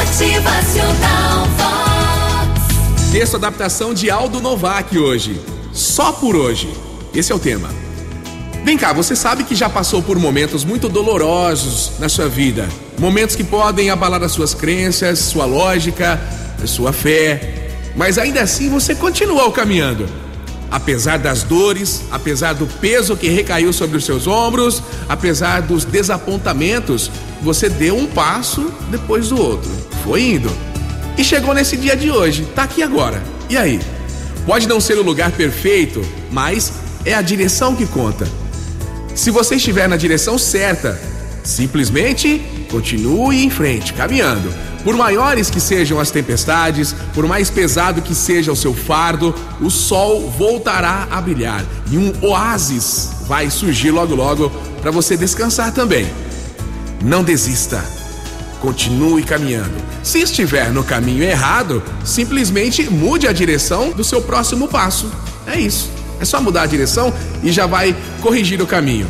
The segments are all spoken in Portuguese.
Motivacional Vox. Texto adaptação de Aldo Novak hoje. Só por hoje. Esse é o tema. Vem cá, você sabe que já passou por momentos muito dolorosos na sua vida. Momentos que podem abalar as suas crenças, sua lógica, sua fé. Mas ainda assim você continuou caminhando. Apesar das dores, apesar do peso que recaiu sobre os seus ombros, apesar dos desapontamentos, você deu um passo depois do outro. Foi indo. E chegou nesse dia de hoje, tá aqui agora. E aí? Pode não ser o lugar perfeito, mas é a direção que conta. Se você estiver na direção certa, simplesmente continue em frente, caminhando. Por maiores que sejam as tempestades, por mais pesado que seja o seu fardo, o sol voltará a brilhar e um oásis vai surgir logo logo para você descansar também. Não desista. Continue caminhando. Se estiver no caminho errado, simplesmente mude a direção do seu próximo passo. É isso. É só mudar a direção e já vai corrigir o caminho.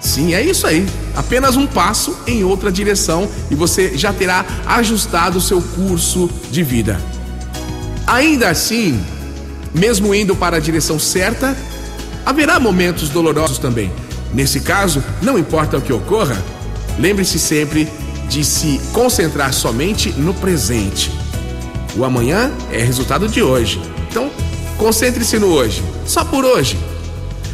Sim, é isso aí. Apenas um passo em outra direção e você já terá ajustado o seu curso de vida. Ainda assim, mesmo indo para a direção certa, haverá momentos dolorosos também. Nesse caso, não importa o que ocorra, lembre-se sempre de se concentrar somente no presente. O amanhã é resultado de hoje. Então, concentre-se no hoje, só por hoje.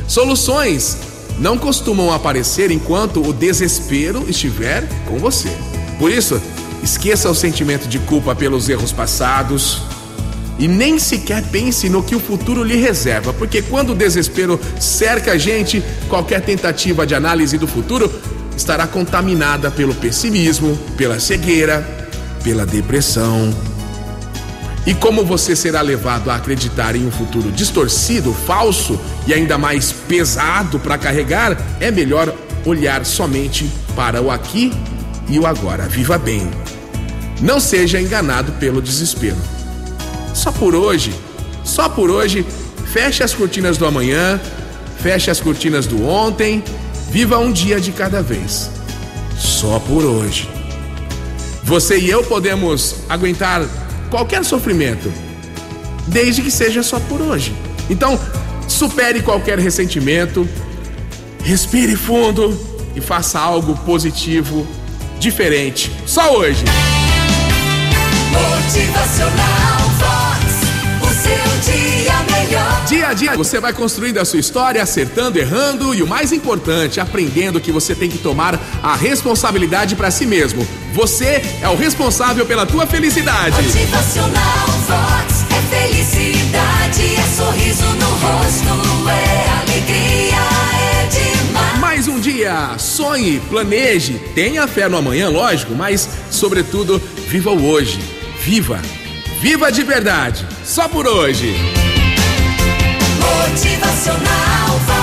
Soluções não costumam aparecer enquanto o desespero estiver com você. Por isso, esqueça o sentimento de culpa pelos erros passados e nem sequer pense no que o futuro lhe reserva, porque quando o desespero cerca a gente, qualquer tentativa de análise do futuro estará contaminada pelo pessimismo, pela cegueira, pela depressão. E como você será levado a acreditar em um futuro distorcido, falso e ainda mais pesado para carregar, é melhor olhar somente para o aqui e o agora. Viva bem. Não seja enganado pelo desespero. Só por hoje, só por hoje, feche as cortinas do amanhã, feche as cortinas do ontem Viva um dia de cada vez. Só por hoje. Você e eu podemos aguentar qualquer sofrimento, desde que seja só por hoje. Então, supere qualquer ressentimento, respire fundo e faça algo positivo, diferente. Só hoje. Motivacional Dia você vai construindo a sua história, acertando, errando e o mais importante, aprendendo que você tem que tomar a responsabilidade para si mesmo. Você é o responsável pela tua felicidade. Motivacional Vox é felicidade, é sorriso no rosto, é alegria, é demais. Mais um dia, sonhe, planeje, tenha fé no amanhã, lógico, mas sobretudo viva o hoje. Viva, viva de verdade. Só por hoje. Motivacional